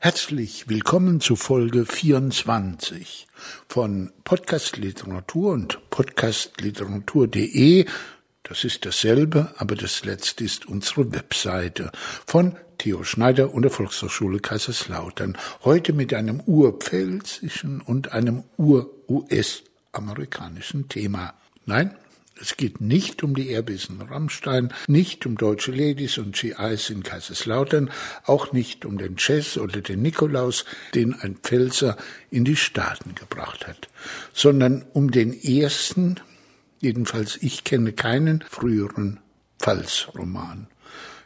Herzlich willkommen zu Folge 24 von Podcast Literatur und podcastliteratur.de. Das ist dasselbe, aber das letzte ist unsere Webseite von Theo Schneider und der Volkshochschule Kaiserslautern. Heute mit einem urpfälzischen und einem ur-US-amerikanischen Thema. Nein, es geht nicht um die Airbissen Rammstein, nicht um deutsche Ladies und GIs in Kaiserslautern, auch nicht um den Jazz oder den Nikolaus, den ein Pfälzer in die Staaten gebracht hat, sondern um den ersten, jedenfalls ich kenne keinen früheren Pfalzroman.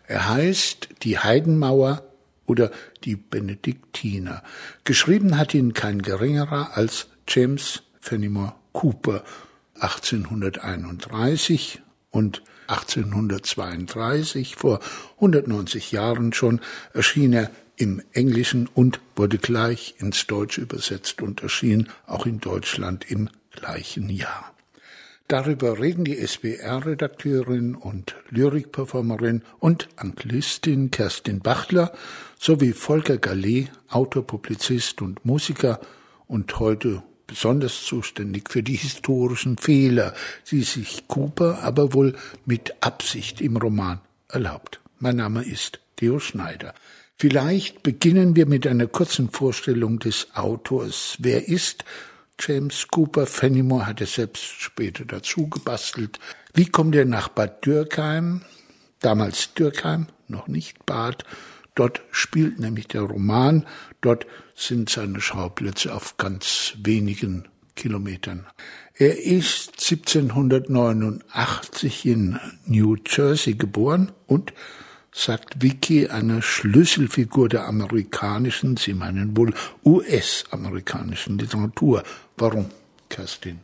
Er heißt Die Heidenmauer oder Die Benediktiner. Geschrieben hat ihn kein geringerer als James Fenimore Cooper, 1831 und 1832, vor 190 Jahren schon, erschien er im Englischen und wurde gleich ins Deutsche übersetzt und erschien auch in Deutschland im gleichen Jahr. Darüber reden die SBR-Redakteurin und Lyrikperformerin und Anglistin Kerstin Bachler sowie Volker Gallet, Autor, Publizist und Musiker und heute besonders zuständig für die historischen Fehler, die sich Cooper aber wohl mit Absicht im Roman erlaubt. Mein Name ist Theo Schneider. Vielleicht beginnen wir mit einer kurzen Vorstellung des Autors. Wer ist James Cooper? Fenimore hat es selbst später dazu gebastelt. Wie kommt er nach Bad Dürkheim? Damals Dürkheim, noch nicht Bad. Dort spielt nämlich der Roman, dort sind seine Schauplätze auf ganz wenigen Kilometern. Er ist 1789 in New Jersey geboren und, sagt Vicky, eine Schlüsselfigur der amerikanischen, Sie meinen wohl US-amerikanischen Literatur. Warum, Kerstin?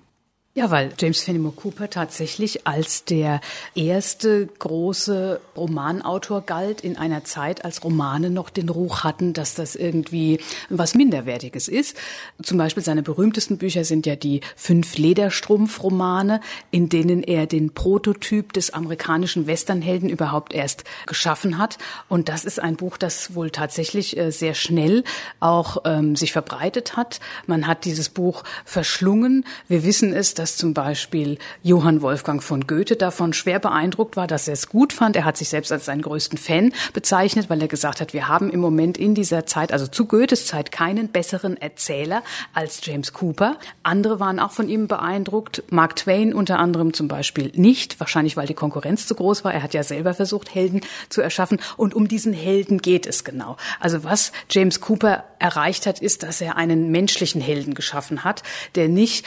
Ja, weil James Fenimore Cooper tatsächlich als der erste große Romanautor galt in einer Zeit, als Romane noch den Ruch hatten, dass das irgendwie was Minderwertiges ist. Zum Beispiel seine berühmtesten Bücher sind ja die fünf Lederstrumpf-Romane, in denen er den Prototyp des amerikanischen Westernhelden überhaupt erst geschaffen hat. Und das ist ein Buch, das wohl tatsächlich äh, sehr schnell auch ähm, sich verbreitet hat. Man hat dieses Buch verschlungen. Wir wissen es, dass dass zum Beispiel Johann Wolfgang von Goethe davon schwer beeindruckt war, dass er es gut fand. Er hat sich selbst als seinen größten Fan bezeichnet, weil er gesagt hat, wir haben im Moment in dieser Zeit, also zu Goethes Zeit, keinen besseren Erzähler als James Cooper. Andere waren auch von ihm beeindruckt. Mark Twain unter anderem zum Beispiel nicht, wahrscheinlich weil die Konkurrenz zu groß war. Er hat ja selber versucht, Helden zu erschaffen. Und um diesen Helden geht es genau. Also was James Cooper erreicht hat, ist, dass er einen menschlichen Helden geschaffen hat, der nicht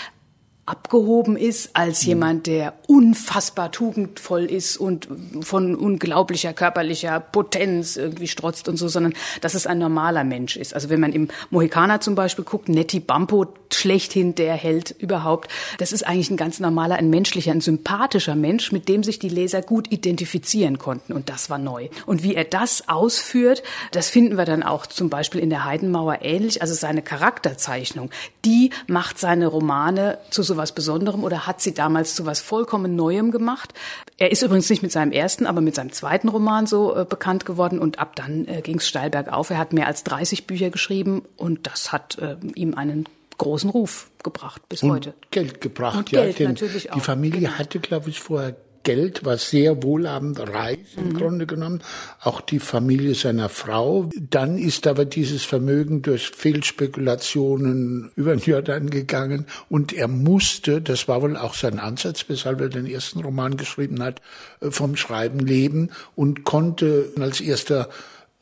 abgehoben ist als mhm. jemand, der unfassbar tugendvoll ist und von unglaublicher körperlicher Potenz irgendwie strotzt und so, sondern dass es ein normaler Mensch ist. Also wenn man im Mohikaner zum Beispiel guckt, Nettie Bampo, schlechthin der Held überhaupt, das ist eigentlich ein ganz normaler, ein menschlicher, ein sympathischer Mensch, mit dem sich die Leser gut identifizieren konnten und das war neu. Und wie er das ausführt, das finden wir dann auch zum Beispiel in der Heidenmauer ähnlich. Also seine Charakterzeichnung, die macht seine Romane zu so was Besonderem oder hat sie damals zu was vollkommen Neuem gemacht. Er ist übrigens nicht mit seinem ersten, aber mit seinem zweiten Roman so äh, bekannt geworden und ab dann äh, ging es steil bergauf. Er hat mehr als 30 Bücher geschrieben und das hat äh, ihm einen großen Ruf gebracht bis und heute. Geld gebracht, und ja. Geld natürlich auch. Die Familie genau. hatte, glaube ich, vorher Geld, war sehr wohlhabend reich im mhm. Grunde genommen, auch die Familie seiner Frau. Dann ist aber dieses Vermögen durch Fehlspekulationen über den Jordan gegangen und er musste, das war wohl auch sein Ansatz, weshalb er den ersten Roman geschrieben hat, äh, vom Schreiben leben und konnte als erster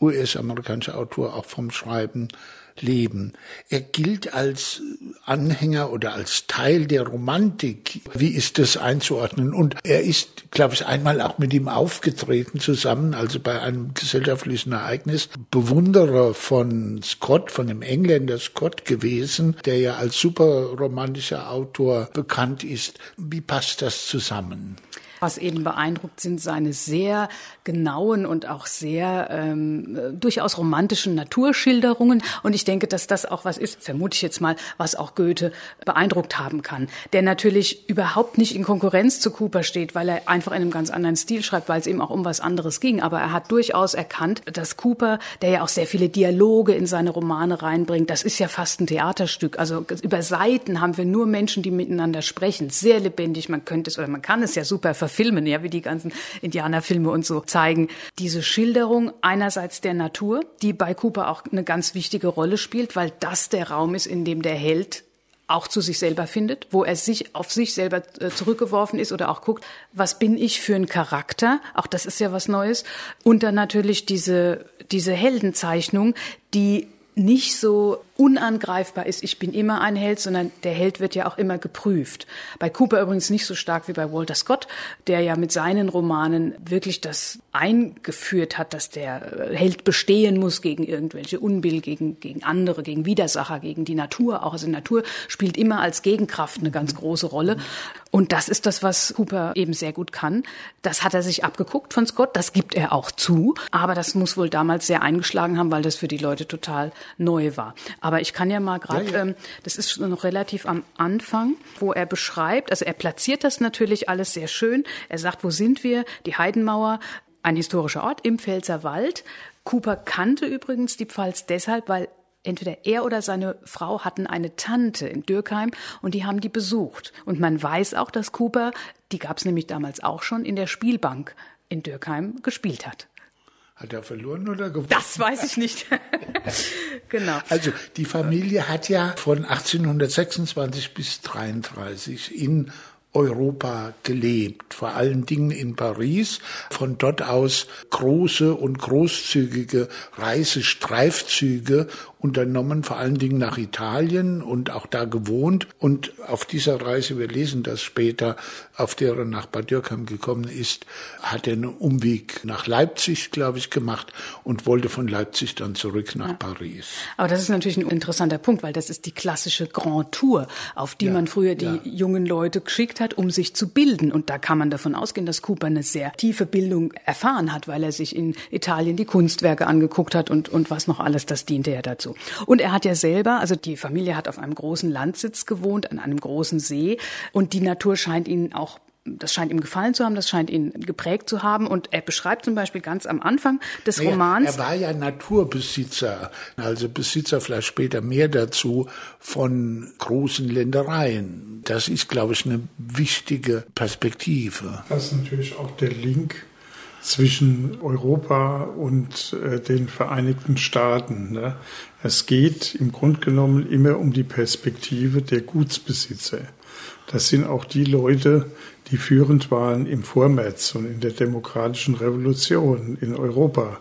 US-amerikanischer Autor auch vom Schreiben leben. Er gilt als Anhänger oder als Teil der Romantik. Wie ist das einzuordnen? Und er ist, glaube ich, einmal auch mit ihm aufgetreten zusammen, also bei einem gesellschaftlichen Ereignis, Bewunderer von Scott, von dem Engländer Scott gewesen, der ja als super romantischer Autor bekannt ist. Wie passt das zusammen? Was eben beeindruckt, sind seine sehr genauen und auch sehr ähm, durchaus romantischen Naturschilderungen. Und ich denke, dass das auch was ist, vermute ich jetzt mal, was auch Goethe beeindruckt haben kann. Der natürlich überhaupt nicht in Konkurrenz zu Cooper steht, weil er einfach in einem ganz anderen Stil schreibt, weil es eben auch um was anderes ging. Aber er hat durchaus erkannt, dass Cooper, der ja auch sehr viele Dialoge in seine Romane reinbringt, das ist ja fast ein Theaterstück. Also über Seiten haben wir nur Menschen, die miteinander sprechen. Sehr lebendig. Man könnte es oder man kann es ja super verfilmen, ja, wie die ganzen Indianerfilme und so zeigen. Diese Schilderung einerseits der Natur, die bei Cooper auch eine ganz wichtige Rolle spielt, weil das der Raum ist, in dem der Held auch zu sich selber findet, wo er sich auf sich selber äh, zurückgeworfen ist oder auch guckt, was bin ich für ein Charakter? Auch das ist ja was Neues. Und dann natürlich diese, diese Heldenzeichnung, die nicht so unangreifbar ist, ich bin immer ein Held, sondern der Held wird ja auch immer geprüft. Bei Cooper übrigens nicht so stark wie bei Walter Scott, der ja mit seinen Romanen wirklich das eingeführt hat, dass der Held bestehen muss gegen irgendwelche Unbill, gegen, gegen andere, gegen Widersacher, gegen die Natur. Auch also Natur spielt immer als Gegenkraft eine ganz große Rolle. Und das ist das, was Cooper eben sehr gut kann. Das hat er sich abgeguckt von Scott, das gibt er auch zu. Aber das muss wohl damals sehr eingeschlagen haben, weil das für die Leute total neu war. Aber ich kann ja mal gerade, ja, ja. ähm, das ist noch relativ am Anfang, wo er beschreibt, also er platziert das natürlich alles sehr schön. Er sagt, wo sind wir? Die Heidenmauer, ein historischer Ort im Pfälzer Wald. Cooper kannte übrigens die Pfalz deshalb, weil entweder er oder seine Frau hatten eine Tante in Dürkheim und die haben die besucht. Und man weiß auch, dass Cooper, die gab es nämlich damals auch schon, in der Spielbank in Dürkheim gespielt hat. Hat er verloren oder gewonnen? Das weiß ich nicht. genau. Also die Familie hat ja von 1826 bis 33 in Europa gelebt, vor allen Dingen in Paris, von dort aus große und großzügige Reisestreifzüge unternommen, vor allen Dingen nach Italien und auch da gewohnt. Und auf dieser Reise, wir lesen das später, auf der er nach Bad Dürkheim gekommen ist, hat er einen Umweg nach Leipzig, glaube ich, gemacht und wollte von Leipzig dann zurück nach ja. Paris. Aber das ist natürlich ein interessanter Punkt, weil das ist die klassische Grand Tour, auf die ja, man früher die ja. jungen Leute geschickt hat, um sich zu bilden. Und da kann man davon ausgehen, dass Cooper eine sehr tiefe Bildung erfahren hat, weil er sich in Italien die Kunstwerke angeguckt hat und, und was noch alles, das diente ja dazu so. Und er hat ja selber, also die Familie hat auf einem großen Landsitz gewohnt, an einem großen See. Und die Natur scheint ihn auch das scheint ihm gefallen zu haben, das scheint ihn geprägt zu haben. Und er beschreibt zum Beispiel ganz am Anfang des naja, Romans. Er war ja Naturbesitzer, also Besitzer vielleicht später mehr dazu von großen Ländereien. Das ist, glaube ich, eine wichtige Perspektive. Das ist natürlich auch der Link zwischen Europa und äh, den Vereinigten Staaten. Ne? Es geht im Grunde genommen immer um die Perspektive der Gutsbesitzer. Das sind auch die Leute, die führend waren im Vormärz und in der demokratischen Revolution in Europa.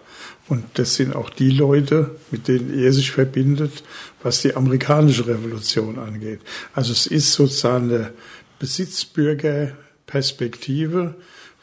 Und das sind auch die Leute, mit denen er sich verbindet, was die amerikanische Revolution angeht. Also es ist sozusagen eine Besitzbürgerperspektive,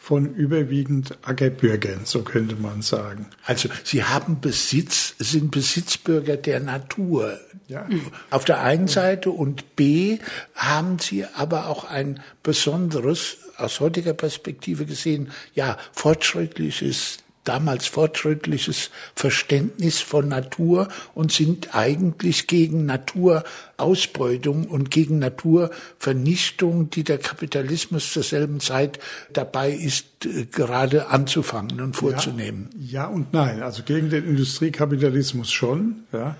von überwiegend Ackerbürgern, so könnte man sagen. Also Sie haben Besitz, sind Besitzbürger der Natur. Ja. Auf der einen Seite und B haben Sie aber auch ein besonderes, aus heutiger Perspektive gesehen, ja, fortschrittliches damals fortschrittliches Verständnis von Natur und sind eigentlich gegen Naturausbeutung und gegen Naturvernichtung, die der Kapitalismus zur selben Zeit dabei ist, äh, gerade anzufangen und vorzunehmen. Ja, ja und nein. Also gegen den Industriekapitalismus schon, ja.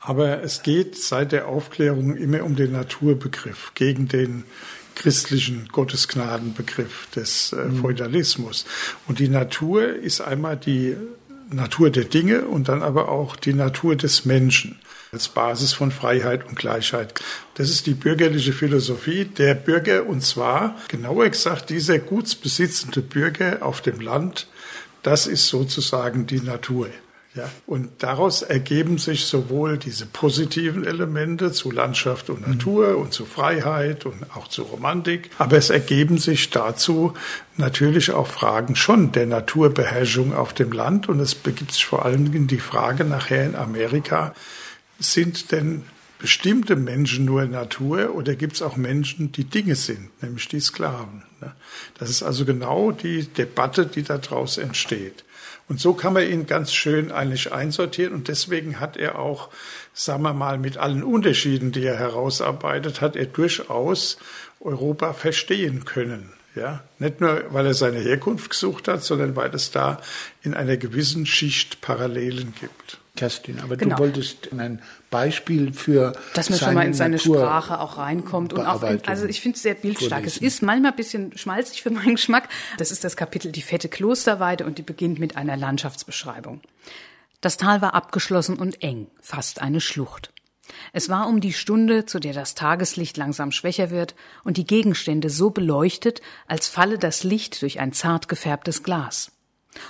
Aber es geht seit der Aufklärung immer um den Naturbegriff, gegen den christlichen Gottesgnadenbegriff des äh, mhm. Feudalismus. Und die Natur ist einmal die Natur der Dinge und dann aber auch die Natur des Menschen als Basis von Freiheit und Gleichheit. Das ist die bürgerliche Philosophie der Bürger und zwar, genauer gesagt, dieser gutsbesitzende Bürger auf dem Land, das ist sozusagen die Natur. Ja, und daraus ergeben sich sowohl diese positiven Elemente zu Landschaft und Natur mhm. und zu Freiheit und auch zu Romantik, aber es ergeben sich dazu natürlich auch Fragen schon der Naturbeherrschung auf dem Land und es begibt sich vor allem die Frage nachher in Amerika, sind denn bestimmte Menschen nur Natur oder gibt es auch Menschen, die Dinge sind, nämlich die Sklaven? Ne? Das ist also genau die Debatte, die daraus entsteht. Und so kann man ihn ganz schön eigentlich einsortieren. Und deswegen hat er auch, sagen wir mal, mit allen Unterschieden, die er herausarbeitet, hat er durchaus Europa verstehen können. Ja, nicht nur, weil er seine Herkunft gesucht hat, sondern weil es da in einer gewissen Schicht Parallelen gibt. Kerstin, aber genau. du wolltest ein Beispiel für dass man schon mal in seine Natur Sprache auch reinkommt und auch in, also ich finde es sehr bildstark. Vorlesen. Es ist manchmal ein bisschen schmalzig für meinen Geschmack. Das ist das Kapitel die fette Klosterweide und die beginnt mit einer Landschaftsbeschreibung. Das Tal war abgeschlossen und eng, fast eine Schlucht. Es war um die Stunde, zu der das Tageslicht langsam schwächer wird und die Gegenstände so beleuchtet, als falle das Licht durch ein zart gefärbtes Glas.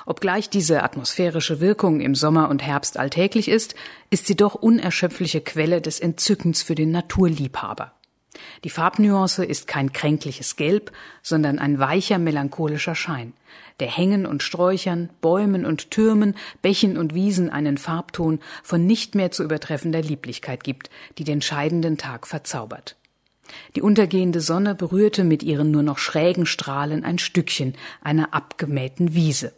Obgleich diese atmosphärische Wirkung im Sommer und Herbst alltäglich ist, ist sie doch unerschöpfliche Quelle des Entzückens für den Naturliebhaber. Die Farbnuance ist kein kränkliches Gelb, sondern ein weicher melancholischer Schein, der Hängen und Sträuchern, Bäumen und Türmen, Bächen und Wiesen einen Farbton von nicht mehr zu übertreffender Lieblichkeit gibt, die den scheidenden Tag verzaubert. Die untergehende Sonne berührte mit ihren nur noch schrägen Strahlen ein Stückchen einer abgemähten Wiese.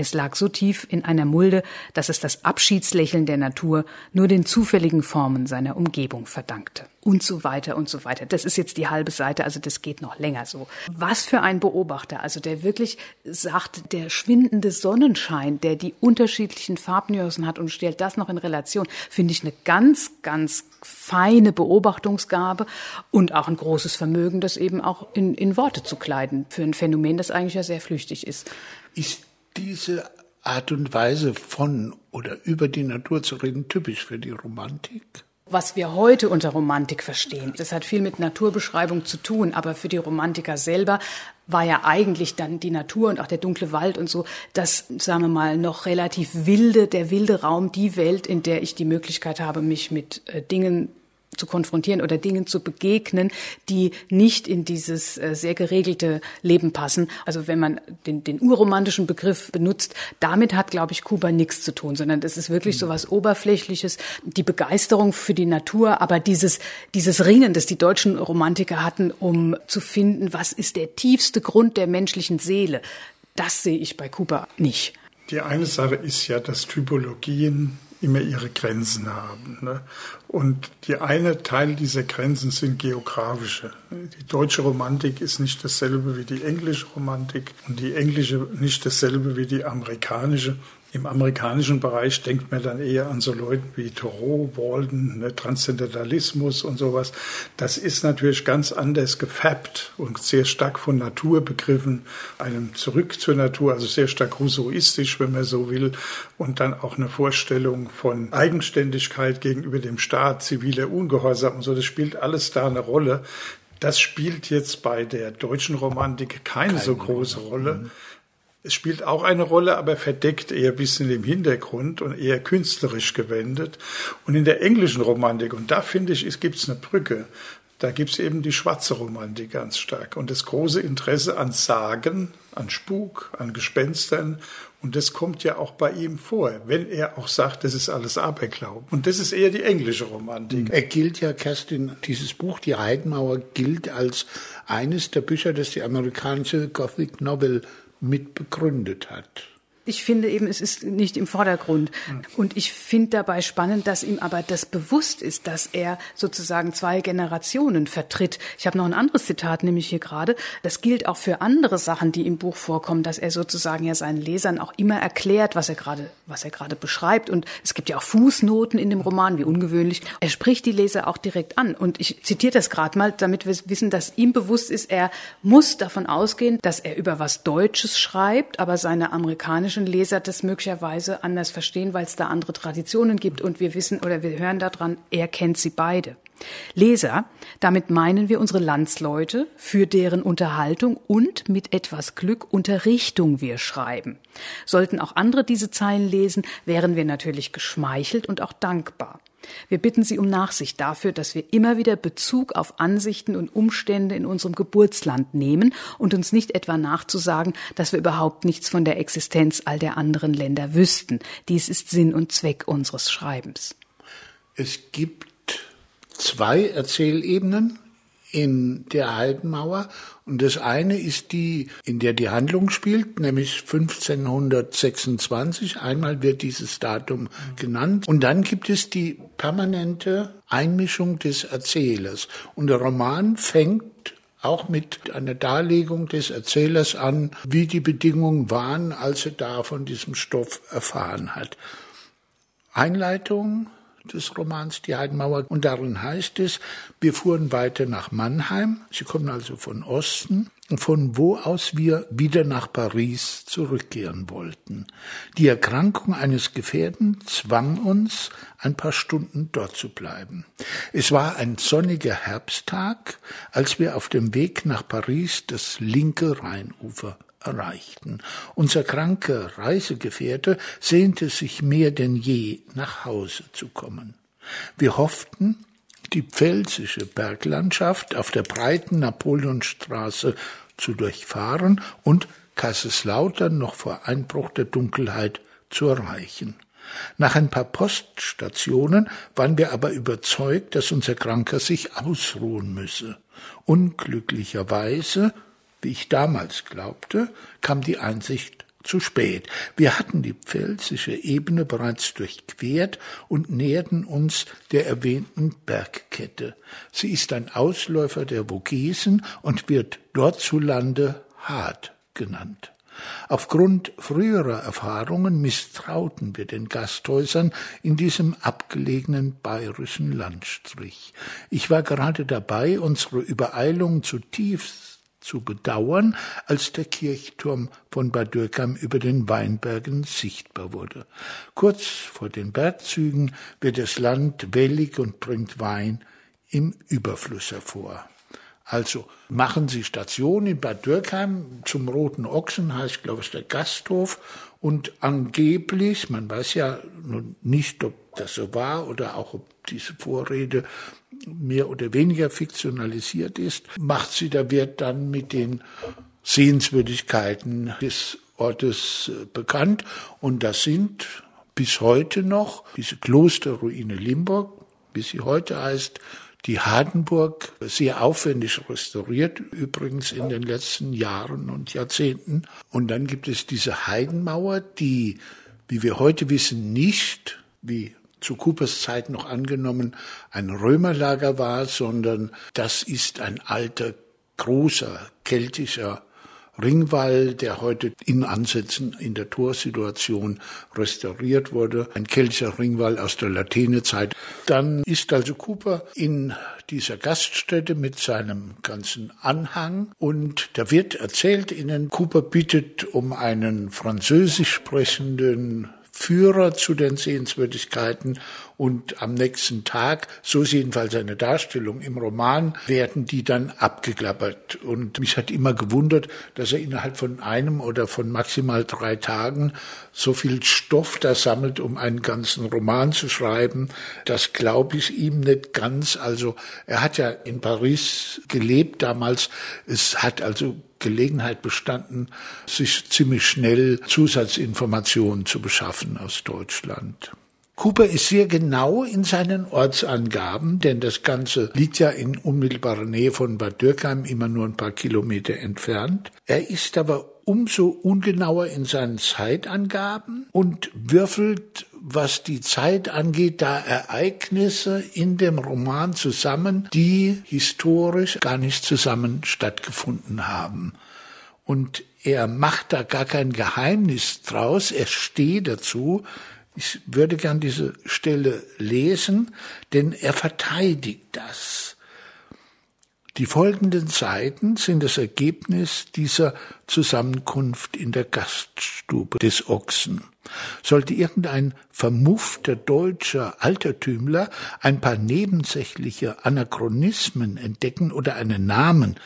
Es lag so tief in einer Mulde, dass es das Abschiedslächeln der Natur nur den zufälligen Formen seiner Umgebung verdankte. Und so weiter und so weiter. Das ist jetzt die halbe Seite, also das geht noch länger so. Was für ein Beobachter, also der wirklich sagt, der schwindende Sonnenschein, der die unterschiedlichen Farbnuancen hat und stellt das noch in Relation, finde ich eine ganz, ganz feine Beobachtungsgabe und auch ein großes Vermögen, das eben auch in, in Worte zu kleiden für ein Phänomen, das eigentlich ja sehr flüchtig ist. Ist diese Art und Weise von oder über die Natur zu reden typisch für die Romantik? Was wir heute unter Romantik verstehen, das hat viel mit Naturbeschreibung zu tun, aber für die Romantiker selber war ja eigentlich dann die Natur und auch der dunkle Wald und so, das, sagen wir mal, noch relativ wilde, der wilde Raum, die Welt, in der ich die Möglichkeit habe, mich mit äh, Dingen zu konfrontieren oder Dingen zu begegnen, die nicht in dieses äh, sehr geregelte Leben passen. Also wenn man den, den urromantischen Begriff benutzt, damit hat, glaube ich, Kuba nichts zu tun, sondern das ist wirklich so was Oberflächliches, die Begeisterung für die Natur, aber dieses, dieses Ringen, das die deutschen Romantiker hatten, um zu finden, was ist der tiefste Grund der menschlichen Seele, das sehe ich bei Kuba nicht. Die eine Sache ist ja, dass Typologien immer ihre Grenzen haben. Ne? Und die eine Teil dieser Grenzen sind geografische. Die deutsche Romantik ist nicht dasselbe wie die englische Romantik und die englische nicht dasselbe wie die amerikanische. Im amerikanischen Bereich denkt man dann eher an so Leute wie Thoreau, Walden, ne, Transzendentalismus und sowas. Das ist natürlich ganz anders gefärbt und sehr stark von Naturbegriffen, einem zurück zur Natur, also sehr stark rousseauistisch, wenn man so will, und dann auch eine Vorstellung von Eigenständigkeit gegenüber dem Staat, ziviler Ungehorsam und so. Das spielt alles da eine Rolle. Das spielt jetzt bei der deutschen Romantik keine, keine so große Rolle. Mhm. Es spielt auch eine Rolle, aber verdeckt eher ein bisschen im Hintergrund und eher künstlerisch gewendet. Und in der englischen Romantik, und da finde ich, es gibt eine Brücke, da gibt es eben die schwarze Romantik ganz stark und das große Interesse an Sagen, an Spuk, an Gespenstern. Und das kommt ja auch bei ihm vor, wenn er auch sagt, das ist alles Aberglauben. Und das ist eher die englische Romantik. Er gilt ja, Kerstin, dieses Buch, Die Heidenmauer, gilt als eines der Bücher, das die amerikanische Gothic Novel mit begründet hat. Ich finde eben, es ist nicht im Vordergrund. Und ich finde dabei spannend, dass ihm aber das bewusst ist, dass er sozusagen zwei Generationen vertritt. Ich habe noch ein anderes Zitat, nämlich hier gerade. Das gilt auch für andere Sachen, die im Buch vorkommen, dass er sozusagen ja seinen Lesern auch immer erklärt, was er gerade, was er gerade beschreibt. Und es gibt ja auch Fußnoten in dem Roman, wie ungewöhnlich. Er spricht die Leser auch direkt an. Und ich zitiere das gerade mal, damit wir wissen, dass ihm bewusst ist, er muss davon ausgehen, dass er über was Deutsches schreibt, aber seine amerikanische deutschen Leser das möglicherweise anders verstehen, weil es da andere Traditionen gibt und wir wissen oder wir hören daran, er kennt sie beide. Leser, damit meinen wir unsere Landsleute, für deren Unterhaltung und mit etwas Glück Unterrichtung wir schreiben. Sollten auch andere diese Zeilen lesen, wären wir natürlich geschmeichelt und auch dankbar. Wir bitten Sie um Nachsicht dafür, dass wir immer wieder Bezug auf Ansichten und Umstände in unserem Geburtsland nehmen und uns nicht etwa nachzusagen, dass wir überhaupt nichts von der Existenz all der anderen Länder wüssten. Dies ist Sinn und Zweck unseres Schreibens. Es gibt zwei Erzählebenen in der Heidenmauer. Und das eine ist die, in der die Handlung spielt, nämlich 1526. Einmal wird dieses Datum genannt. Und dann gibt es die permanente Einmischung des Erzählers. Und der Roman fängt auch mit einer Darlegung des Erzählers an, wie die Bedingungen waren, als er da von diesem Stoff erfahren hat. Einleitung, des Romans Die Heidenmauer. Und darin heißt es, wir fuhren weiter nach Mannheim. Sie kommen also von Osten, von wo aus wir wieder nach Paris zurückkehren wollten. Die Erkrankung eines Gefährten zwang uns, ein paar Stunden dort zu bleiben. Es war ein sonniger Herbsttag, als wir auf dem Weg nach Paris das linke Rheinufer erreichten. Unser kranker Reisegefährte sehnte sich mehr denn je, nach Hause zu kommen. Wir hofften, die pfälzische Berglandschaft auf der breiten Napoleonstraße zu durchfahren und Kaiserslautern noch vor Einbruch der Dunkelheit zu erreichen. Nach ein paar Poststationen waren wir aber überzeugt, dass unser Kranker sich ausruhen müsse. Unglücklicherweise wie ich damals glaubte, kam die Einsicht zu spät. Wir hatten die pfälzische Ebene bereits durchquert und näherten uns der erwähnten Bergkette. Sie ist ein Ausläufer der Vogesen und wird dort zu Lande Hart genannt. Aufgrund früherer Erfahrungen misstrauten wir den Gasthäusern in diesem abgelegenen bayerischen Landstrich. Ich war gerade dabei, unsere Übereilung zutiefst zu bedauern, als der Kirchturm von Bad Dürkheim über den Weinbergen sichtbar wurde. Kurz vor den Bergzügen wird das Land wellig und bringt Wein im Überfluss hervor. Also machen Sie Station in Bad Dürkheim zum Roten Ochsen, heißt glaube ich der Gasthof, und angeblich, man weiß ja nun nicht, ob das so war oder auch ob diese Vorrede mehr oder weniger fiktionalisiert ist, macht sie der Wirt dann mit den Sehenswürdigkeiten des Ortes äh, bekannt. Und das sind bis heute noch diese Klosterruine Limburg, wie sie heute heißt, die Hardenburg, sehr aufwendig restauriert, übrigens in den letzten Jahren und Jahrzehnten. Und dann gibt es diese Heidenmauer, die, wie wir heute wissen, nicht, wie zu Coopers Zeit noch angenommen ein Römerlager war, sondern das ist ein alter, großer, keltischer Ringwall, der heute in Ansätzen in der Torsituation restauriert wurde. Ein keltischer Ringwall aus der Latènezeit. Dann ist also Cooper in dieser Gaststätte mit seinem ganzen Anhang und der Wirt erzählt ihnen, Cooper bittet um einen französisch sprechenden Führer zu den Sehenswürdigkeiten und am nächsten Tag, so ist jedenfalls eine Darstellung im Roman, werden die dann abgeklappert. Und mich hat immer gewundert, dass er innerhalb von einem oder von maximal drei Tagen so viel Stoff da sammelt, um einen ganzen Roman zu schreiben. Das glaube ich ihm nicht ganz. Also er hat ja in Paris gelebt damals. Es hat also Gelegenheit bestanden, sich ziemlich schnell Zusatzinformationen zu beschaffen aus Deutschland. Cooper ist sehr genau in seinen Ortsangaben, denn das Ganze liegt ja in unmittelbarer Nähe von Bad Dürkheim, immer nur ein paar Kilometer entfernt. Er ist aber umso ungenauer in seinen Zeitangaben und würfelt, was die Zeit angeht, da Ereignisse in dem Roman zusammen, die historisch gar nicht zusammen stattgefunden haben. Und er macht da gar kein Geheimnis draus, er steht dazu, ich würde gern diese Stelle lesen, denn er verteidigt das. Die folgenden Seiten sind das Ergebnis dieser Zusammenkunft in der Gaststube des Ochsen. Sollte irgendein vermuffter deutscher Altertümler ein paar nebensächliche Anachronismen entdecken oder einen Namen,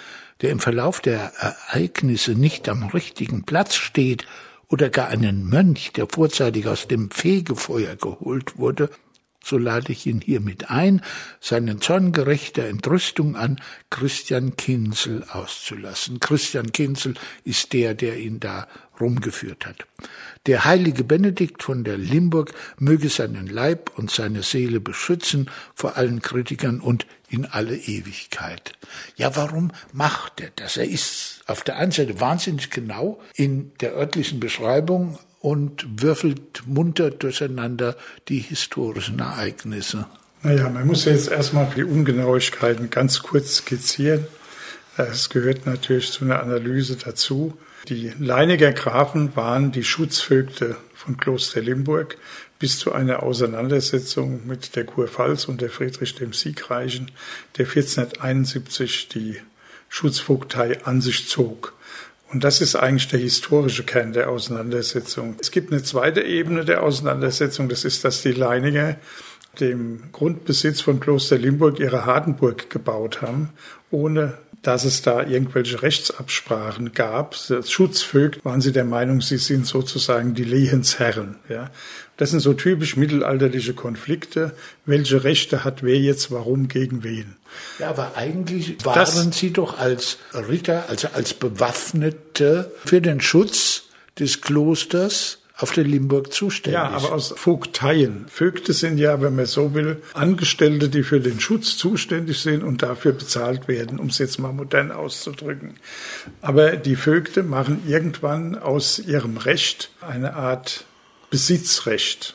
der im Verlauf der Ereignisse nicht am richtigen Platz steht oder gar einen Mönch, der vorzeitig aus dem Fegefeuer geholt wurde, so lade ich ihn hiermit ein, seinen zorngerechter Entrüstung an Christian Kinzel auszulassen. Christian Kinzel ist der, der ihn da rumgeführt hat. Der heilige Benedikt von der Limburg möge seinen Leib und seine Seele beschützen vor allen Kritikern und in alle Ewigkeit. Ja, warum macht er das? Er ist auf der einen Seite wahnsinnig genau in der örtlichen Beschreibung und würfelt munter durcheinander die historischen Ereignisse. Naja, man muss jetzt erstmal die Ungenauigkeiten ganz kurz skizzieren. Es gehört natürlich zu einer Analyse dazu. Die Leiniger Grafen waren die Schutzvögte von Kloster Limburg bis zu einer Auseinandersetzung mit der Kurpfalz und der Friedrich dem Siegreichen, der 1471 die Schutzvogtei an sich zog. Und das ist eigentlich der historische Kern der Auseinandersetzung. Es gibt eine zweite Ebene der Auseinandersetzung, das ist, dass die Leininger dem Grundbesitz von Kloster Limburg ihre Hardenburg gebaut haben, ohne dass es da irgendwelche Rechtsabsprachen gab. Als Schutzvögt waren sie der Meinung, sie sind sozusagen die Lehensherren. Ja. Das sind so typisch mittelalterliche Konflikte. Welche Rechte hat wer jetzt warum gegen wen? Ja, aber eigentlich waren das, Sie doch als Ritter, also als Bewaffnete für den Schutz des Klosters auf der Limburg zuständig. Ja, aber aus Vogteien. Vögte sind ja, wenn man so will, Angestellte, die für den Schutz zuständig sind und dafür bezahlt werden, um es jetzt mal modern auszudrücken. Aber die Vögte machen irgendwann aus ihrem Recht eine Art Besitzrecht.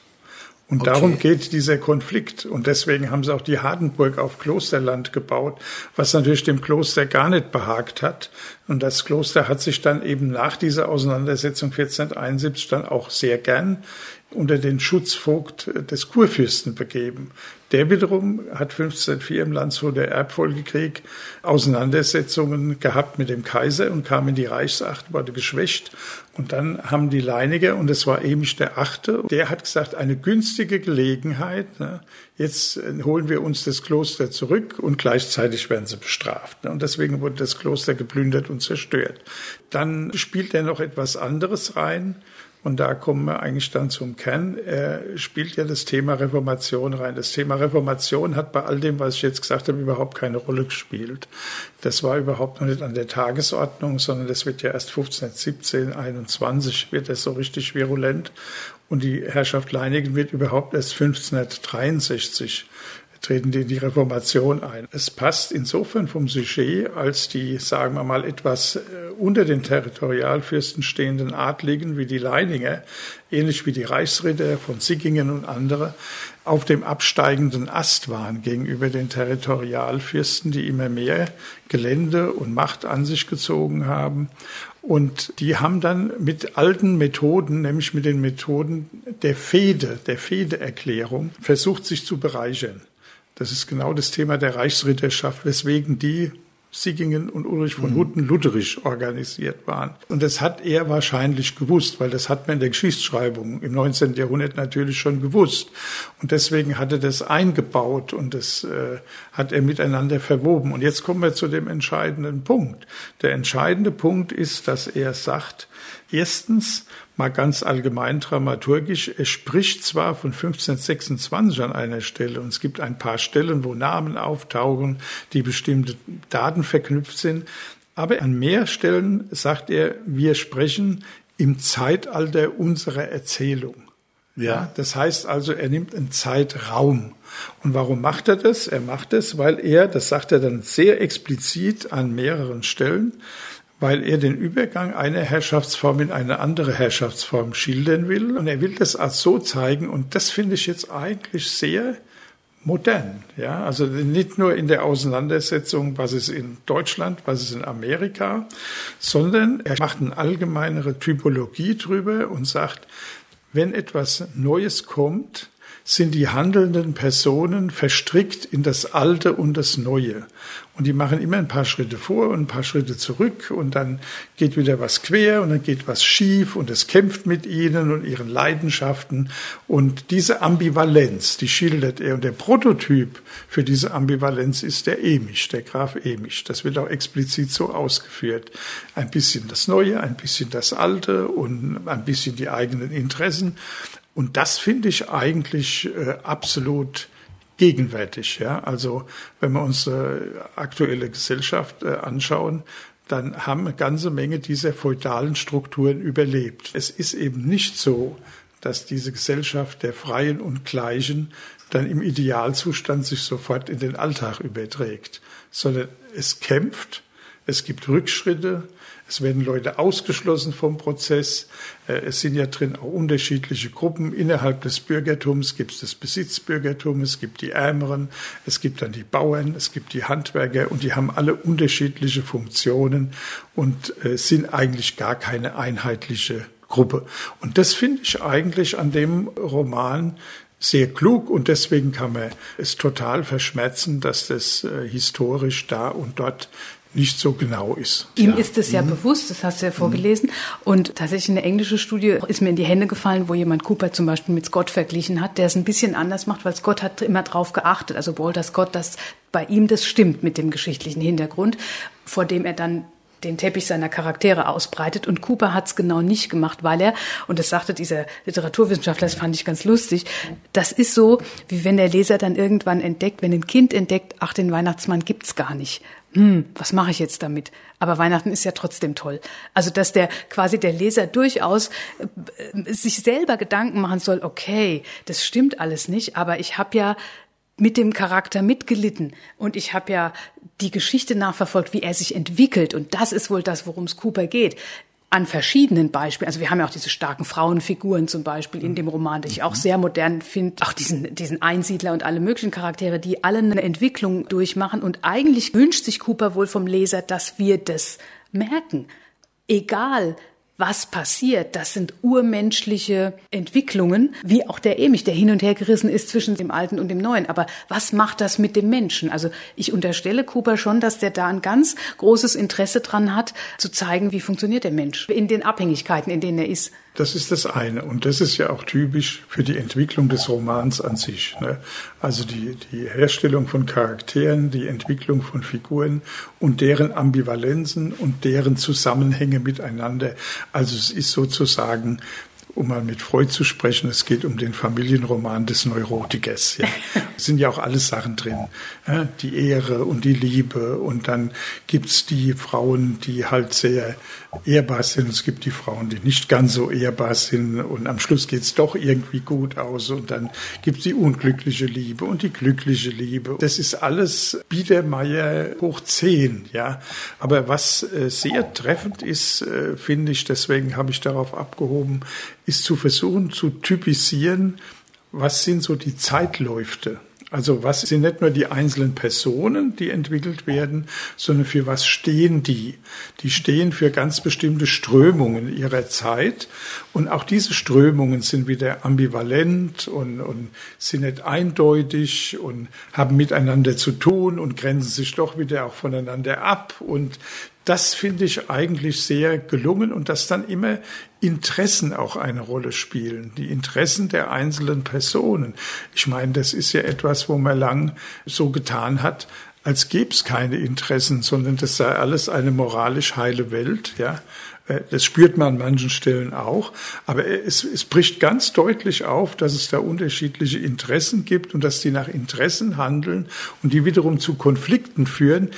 Und okay. darum geht dieser Konflikt. Und deswegen haben sie auch die Hardenburg auf Klosterland gebaut, was natürlich dem Kloster gar nicht behagt hat. Und das Kloster hat sich dann eben nach dieser Auseinandersetzung 1471 dann auch sehr gern unter den Schutzvogt des Kurfürsten begeben. Der wiederum hat 1504 im Landshuter Erbfolgekrieg Auseinandersetzungen gehabt mit dem Kaiser und kam in die Reichsacht, wurde geschwächt. Und dann haben die Leiniger, und es war Emich der Achte, der hat gesagt, eine günstige Gelegenheit, ne, jetzt holen wir uns das Kloster zurück und gleichzeitig werden sie bestraft. Ne, und deswegen wurde das Kloster geplündert und zerstört. Dann spielt er noch etwas anderes rein. Und da kommen wir eigentlich dann zum Kern. Er spielt ja das Thema Reformation rein. Das Thema Reformation hat bei all dem, was ich jetzt gesagt habe, überhaupt keine Rolle gespielt. Das war überhaupt noch nicht an der Tagesordnung, sondern das wird ja erst 1517, 21 wird das so richtig virulent. Und die Herrschaft Leinigen wird überhaupt erst 1563 treten die in die Reformation ein. Es passt insofern vom Sujet, als die, sagen wir mal, etwas äh, unter den Territorialfürsten stehenden Adligen wie die Leininger, ähnlich wie die Reichsritter von Sickingen und andere, auf dem absteigenden Ast waren gegenüber den Territorialfürsten, die immer mehr Gelände und Macht an sich gezogen haben. Und die haben dann mit alten Methoden, nämlich mit den Methoden der Fehde, der Fehdeerklärung, versucht, sich zu bereichern. Das ist genau das Thema der Reichsritterschaft, weswegen die Siggingen und Ulrich von mhm. Hutten lutherisch organisiert waren. Und das hat er wahrscheinlich gewusst, weil das hat man in der Geschichtsschreibung im 19. Jahrhundert natürlich schon gewusst. Und deswegen hat er das eingebaut und das äh, hat er miteinander verwoben. Und jetzt kommen wir zu dem entscheidenden Punkt. Der entscheidende Punkt ist, dass er sagt, erstens, mal ganz allgemein dramaturgisch. Es spricht zwar von 1526 an einer Stelle und es gibt ein paar Stellen, wo Namen auftauchen, die bestimmte Daten verknüpft sind, aber an mehr Stellen sagt er, wir sprechen im Zeitalter unserer Erzählung. Ja, das heißt also, er nimmt einen Zeitraum. Und warum macht er das? Er macht es, weil er, das sagt er dann sehr explizit an mehreren Stellen, weil er den Übergang einer Herrschaftsform in eine andere Herrschaftsform schildern will. Und er will das als so zeigen. Und das finde ich jetzt eigentlich sehr modern. Ja, also nicht nur in der Auseinandersetzung, was ist in Deutschland, was ist in Amerika, sondern er macht eine allgemeinere Typologie drüber und sagt, wenn etwas Neues kommt, sind die handelnden Personen verstrickt in das Alte und das Neue. Und die machen immer ein paar Schritte vor und ein paar Schritte zurück und dann geht wieder was quer und dann geht was schief und es kämpft mit ihnen und ihren Leidenschaften. Und diese Ambivalenz, die schildert er. Und der Prototyp für diese Ambivalenz ist der Emisch, der Graf Emisch. Das wird auch explizit so ausgeführt. Ein bisschen das Neue, ein bisschen das Alte und ein bisschen die eigenen Interessen. Und das finde ich eigentlich äh, absolut gegenwärtig. Ja? Also wenn wir uns äh, aktuelle Gesellschaft äh, anschauen, dann haben eine ganze Menge dieser feudalen Strukturen überlebt. Es ist eben nicht so, dass diese Gesellschaft der Freien und Gleichen dann im Idealzustand sich sofort in den Alltag überträgt, sondern es kämpft, es gibt Rückschritte, es werden Leute ausgeschlossen vom Prozess. Äh, es sind ja drin auch unterschiedliche Gruppen. Innerhalb des Bürgertums gibt es das Besitzbürgertum, es gibt die Ärmeren, es gibt dann die Bauern, es gibt die Handwerker und die haben alle unterschiedliche Funktionen und äh, sind eigentlich gar keine einheitliche Gruppe. Und das finde ich eigentlich an dem Roman sehr klug und deswegen kann man es total verschmerzen, dass das äh, historisch da und dort nicht so genau ist. Ihm ja. ist es ja mhm. bewusst, das hast du ja vorgelesen. Mhm. Und tatsächlich eine englische Studie ist mir in die Hände gefallen, wo jemand Cooper zum Beispiel mit Scott verglichen hat, der es ein bisschen anders macht, weil Scott hat immer drauf geachtet, also Walter Scott, dass bei ihm das stimmt mit dem geschichtlichen Hintergrund, vor dem er dann den Teppich seiner Charaktere ausbreitet. Und Cooper hat es genau nicht gemacht, weil er, und das sagte dieser Literaturwissenschaftler, das fand ich ganz lustig, das ist so, wie wenn der Leser dann irgendwann entdeckt, wenn ein Kind entdeckt, ach, den Weihnachtsmann gibt's gar nicht. Hm, was mache ich jetzt damit? Aber Weihnachten ist ja trotzdem toll. Also, dass der quasi der Leser durchaus äh, sich selber Gedanken machen soll, okay, das stimmt alles nicht, aber ich habe ja mit dem Charakter mitgelitten und ich habe ja die Geschichte nachverfolgt, wie er sich entwickelt und das ist wohl das, worum es Cooper geht. An verschiedenen Beispielen, also wir haben ja auch diese starken Frauenfiguren zum Beispiel in dem Roman, die ich auch sehr modern finde, auch diesen, diesen Einsiedler und alle möglichen Charaktere, die alle eine Entwicklung durchmachen. Und eigentlich wünscht sich Cooper wohl vom Leser, dass wir das merken. Egal, was passiert. Das sind urmenschliche Entwicklungen, wie auch der Emich, der hin und her gerissen ist zwischen dem Alten und dem Neuen. Aber was macht das mit dem Menschen? Also ich unterstelle Cooper schon, dass der da ein ganz großes Interesse dran hat, zu zeigen, wie funktioniert der Mensch in den Abhängigkeiten, in denen er ist. Das ist das eine. Und das ist ja auch typisch für die Entwicklung des Romans an sich. Ne? Also die, die Herstellung von Charakteren, die Entwicklung von Figuren und deren Ambivalenzen und deren Zusammenhänge miteinander. Also es ist sozusagen um mal mit Freud zu sprechen, es geht um den Familienroman des Neurotikers. Ja. Es sind ja auch alles Sachen drin. Ja, die Ehre und die Liebe. Und dann gibt's die Frauen, die halt sehr ehrbar sind. Es gibt die Frauen, die nicht ganz so ehrbar sind. Und am Schluss geht's doch irgendwie gut aus. Und dann gibt's die unglückliche Liebe und die glückliche Liebe. Das ist alles Biedermeier hoch zehn. Ja. Aber was äh, sehr treffend ist, äh, finde ich, deswegen habe ich darauf abgehoben, ist zu versuchen zu typisieren, was sind so die Zeitläufe. Also was sind nicht nur die einzelnen Personen, die entwickelt werden, sondern für was stehen die? Die stehen für ganz bestimmte Strömungen ihrer Zeit. Und auch diese Strömungen sind wieder ambivalent und, und sind nicht eindeutig und haben miteinander zu tun und grenzen sich doch wieder auch voneinander ab. Und das finde ich eigentlich sehr gelungen und dass dann immer Interessen auch eine Rolle spielen, die Interessen der einzelnen Personen. Ich meine, das ist ja etwas, wo man lang so getan hat, als gäbe es keine Interessen, sondern das sei alles eine moralisch heile Welt, ja. Äh, das spürt man an manchen Stellen auch. Aber es, es bricht ganz deutlich auf, dass es da unterschiedliche Interessen gibt und dass die nach Interessen handeln und die wiederum zu Konflikten führen,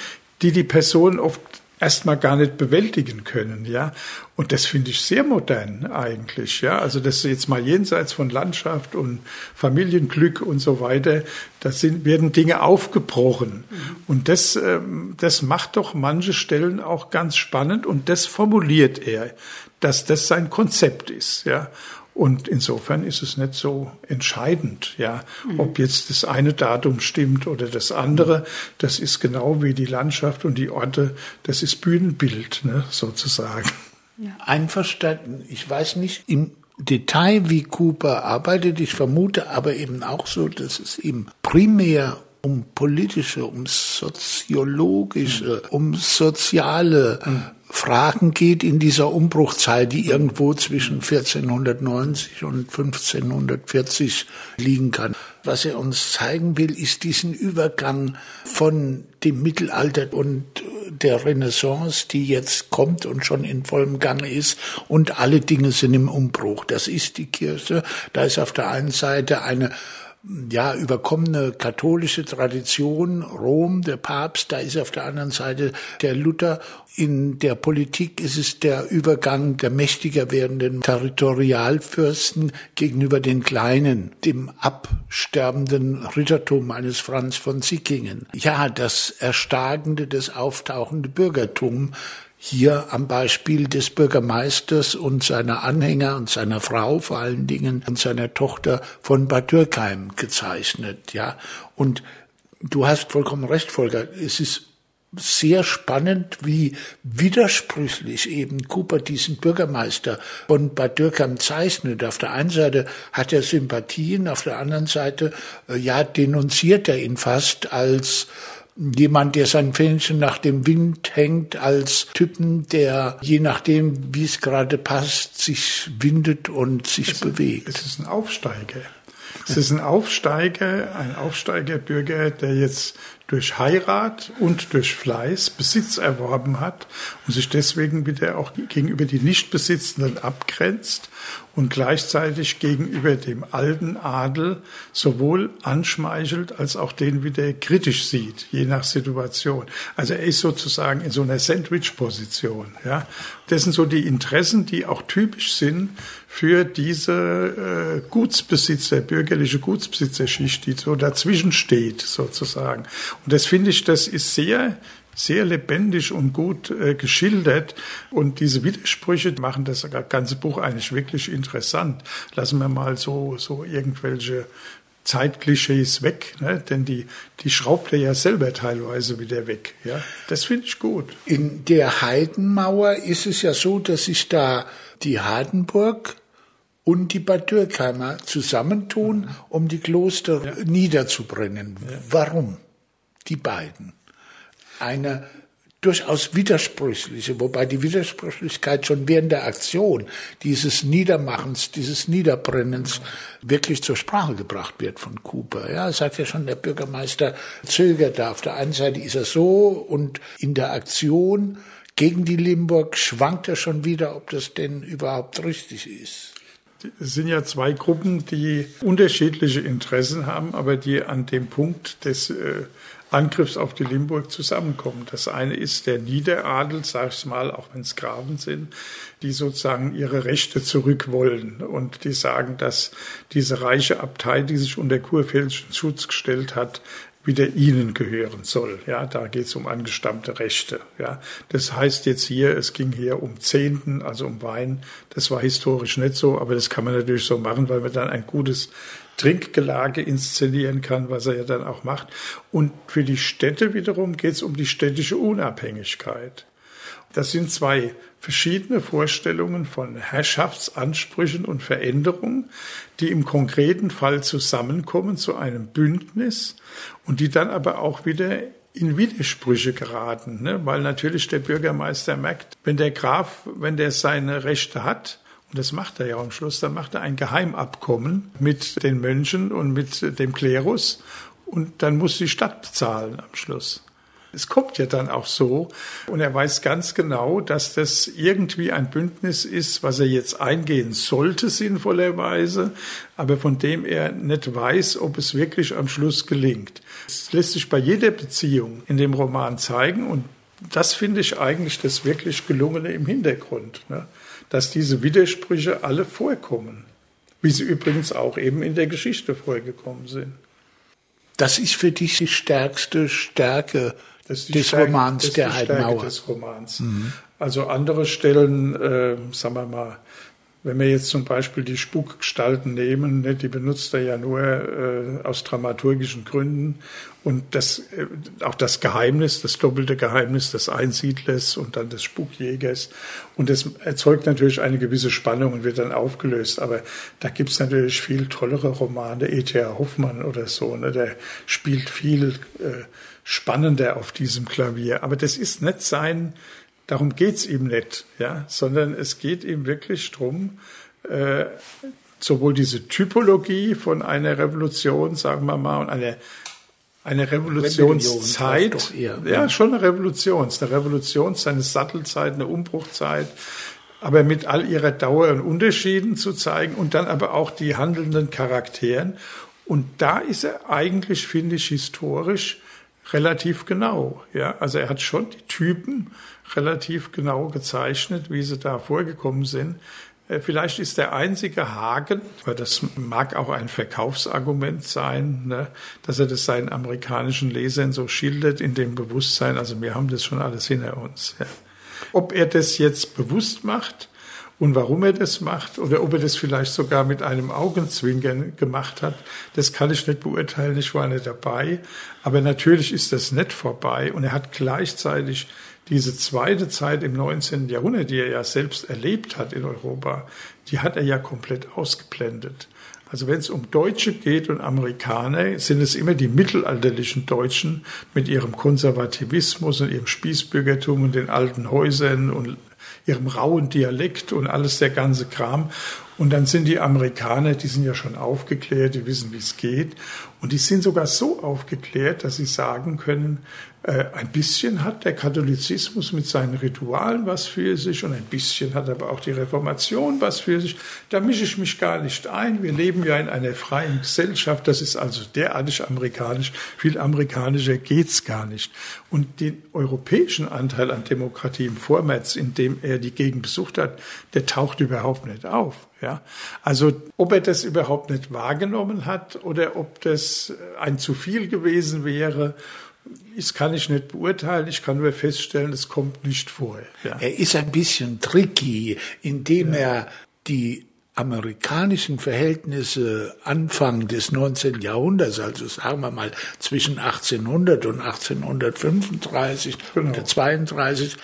die die Personen oft erstmal gar nicht bewältigen können, ja. Und das finde ich sehr modern eigentlich, ja. Also das ist jetzt mal jenseits von Landschaft und Familienglück und so weiter, da sind, werden Dinge aufgebrochen. Mhm. Und das, ähm, das macht doch manche Stellen auch ganz spannend und das formuliert er, dass das sein Konzept ist, ja. Und insofern ist es nicht so entscheidend, ja, mhm. ob jetzt das eine Datum stimmt oder das andere. Das ist genau wie die Landschaft und die Orte. Das ist Bühnenbild, ne, sozusagen. Ja. Einverstanden. Ich weiß nicht im Detail, wie Cooper arbeitet. Ich vermute aber eben auch so, dass es ihm primär um politische, um soziologische, mhm. um soziale mhm. Fragen geht in dieser Umbruchzeit, die irgendwo zwischen 1490 und 1540 liegen kann. Was er uns zeigen will, ist diesen Übergang von dem Mittelalter und der Renaissance, die jetzt kommt und schon in vollem Gange ist und alle Dinge sind im Umbruch. Das ist die Kirche. Da ist auf der einen Seite eine ja, überkommene katholische Tradition, Rom, der Papst, da ist auf der anderen Seite der Luther. In der Politik ist es der Übergang der mächtiger werdenden Territorialfürsten gegenüber den kleinen, dem absterbenden Rittertum eines Franz von Sickingen. Ja, das erstarkende, das auftauchende Bürgertum, hier am Beispiel des Bürgermeisters und seiner Anhänger und seiner Frau vor allen Dingen und seiner Tochter von Bad Dürkheim gezeichnet, ja. Und du hast vollkommen recht, Volker. Es ist sehr spannend, wie widersprüchlich eben Cooper diesen Bürgermeister von Bad Dürkheim zeichnet. Auf der einen Seite hat er Sympathien, auf der anderen Seite, äh, ja, denunziert er ihn fast als jemand, der sein Fähnchen nach dem Wind hängt, als Typen, der je nachdem, wie es gerade passt, sich windet und sich es, bewegt. Es ist ein Aufsteiger. Es ist ein Aufsteiger, ein Aufsteigerbürger, der jetzt durch Heirat und durch Fleiß Besitz erworben hat und sich deswegen wieder auch gegenüber die Nichtbesitzenden abgrenzt und gleichzeitig gegenüber dem alten Adel sowohl anschmeichelt als auch den wieder kritisch sieht, je nach Situation. Also er ist sozusagen in so einer Sandwich-Position. Ja. Das sind so die Interessen, die auch typisch sind für diese äh, Gutsbesitzer, bürgerliche Gutsbesitzerschicht, die so dazwischen steht, sozusagen. Und das finde ich, das ist sehr sehr lebendig und gut äh, geschildert. Und diese Widersprüche machen das ganze Buch eigentlich wirklich interessant. Lassen wir mal so, so irgendwelche Zeitklischees weg, ne? denn die, die schraubt er ja selber teilweise wieder weg. Ja? Das finde ich gut. In der Heidenmauer ist es ja so, dass sich da die Hardenburg und die Bad Dürkheimer zusammentun, um die Kloster ja. niederzubrennen. Ja. Warum? Die beiden eine durchaus widersprüchliche, wobei die Widersprüchlichkeit schon während der Aktion dieses Niedermachens, dieses Niederbrennens wirklich zur Sprache gebracht wird von Cooper. Ja, sagt ja schon, der Bürgermeister zögert da. Auf der einen Seite ist er so und in der Aktion gegen die Limburg schwankt er schon wieder, ob das denn überhaupt richtig ist. Es sind ja zwei Gruppen, die unterschiedliche Interessen haben, aber die an dem Punkt des äh, Angriffs auf die Limburg zusammenkommen. Das eine ist der Niederadel, sag ich mal, auch wenn es Grafen sind, die sozusagen ihre Rechte zurück wollen und die sagen, dass diese reiche Abtei, die sich unter kurpfälzischen Schutz gestellt hat, wieder ihnen gehören soll. Ja, da geht es um angestammte Rechte. Ja, das heißt jetzt hier, es ging hier um Zehnten, also um Wein. Das war historisch nicht so, aber das kann man natürlich so machen, weil man dann ein gutes Trinkgelage inszenieren kann, was er ja dann auch macht. Und für die Städte wiederum geht es um die städtische Unabhängigkeit. Das sind zwei verschiedene Vorstellungen von Herrschaftsansprüchen und Veränderungen, die im konkreten Fall zusammenkommen zu einem Bündnis und die dann aber auch wieder in Widersprüche geraten, ne? weil natürlich der Bürgermeister merkt, wenn der Graf, wenn der seine Rechte hat, und das macht er ja am Schluss. Dann macht er ein Geheimabkommen mit den Mönchen und mit dem Klerus. Und dann muss die Stadt bezahlen am Schluss. Es kommt ja dann auch so. Und er weiß ganz genau, dass das irgendwie ein Bündnis ist, was er jetzt eingehen sollte, sinnvollerweise, aber von dem er nicht weiß, ob es wirklich am Schluss gelingt. Es lässt sich bei jeder Beziehung in dem Roman zeigen. Und das finde ich eigentlich das wirklich gelungene im Hintergrund. Ne? dass diese Widersprüche alle vorkommen, wie sie übrigens auch eben in der Geschichte vorgekommen sind. Das ist für dich die stärkste Stärke des Stärke, Romans der Heidenauer. des Romans. Mhm. Also andere Stellen, äh, sagen wir mal, wenn wir jetzt zum Beispiel die Spukgestalten nehmen, ne, die benutzt er ja nur äh, aus dramaturgischen Gründen. Und das, äh, auch das Geheimnis, das doppelte Geheimnis des Einsiedlers und dann des Spukjägers. Und das erzeugt natürlich eine gewisse Spannung und wird dann aufgelöst. Aber da gibt's natürlich viel tollere Romane, E.T.A. Hoffmann oder so. Ne, der spielt viel äh, spannender auf diesem Klavier. Aber das ist nicht sein Darum geht's ihm nicht, ja, sondern es geht ihm wirklich drum, äh, sowohl diese Typologie von einer Revolution, sagen wir mal, und einer eine Revolutionszeit. Eher, ja, schon eine Revolution. Eine Revolution, es ist eine Sattelzeit, eine Umbruchzeit, aber mit all ihrer Dauer und Unterschieden zu zeigen und dann aber auch die handelnden Charakteren. Und da ist er eigentlich, finde ich, historisch relativ genau. Ja, also er hat schon die Typen relativ genau gezeichnet, wie sie da vorgekommen sind. Äh, vielleicht ist der einzige Haken, weil das mag auch ein Verkaufsargument sein, ne, dass er das seinen amerikanischen Lesern so schildert in dem Bewusstsein, also wir haben das schon alles hinter uns. Ja. Ob er das jetzt bewusst macht und warum er das macht oder ob er das vielleicht sogar mit einem Augenzwinkern gemacht hat, das kann ich nicht beurteilen, ich war nicht dabei. Aber natürlich ist das nicht vorbei und er hat gleichzeitig diese zweite Zeit im 19. Jahrhundert, die er ja selbst erlebt hat in Europa, die hat er ja komplett ausgeblendet. Also wenn es um Deutsche geht und Amerikaner, sind es immer die mittelalterlichen Deutschen mit ihrem Konservativismus und ihrem Spießbürgertum und den alten Häusern und ihrem rauen Dialekt und alles der ganze Kram. Und dann sind die Amerikaner, die sind ja schon aufgeklärt, die wissen, wie es geht. Und die sind sogar so aufgeklärt, dass sie sagen können, ein bisschen hat der Katholizismus mit seinen Ritualen was für sich und ein bisschen hat aber auch die Reformation was für sich. Da mische ich mich gar nicht ein. Wir leben ja in einer freien Gesellschaft. Das ist also derartig amerikanisch. Viel amerikanischer geht's gar nicht. Und den europäischen Anteil an Demokratie im Vormärz, in dem er die Gegend besucht hat, der taucht überhaupt nicht auf. Ja, also ob er das überhaupt nicht wahrgenommen hat oder ob das ein zu viel gewesen wäre das kann ich nicht beurteilen, ich kann nur feststellen, es kommt nicht vor. Ja. Er ist ein bisschen tricky, indem ja. er die amerikanischen Verhältnisse Anfang des 19. Jahrhunderts, also sagen wir mal zwischen 1800 und 1835 genau. oder 32,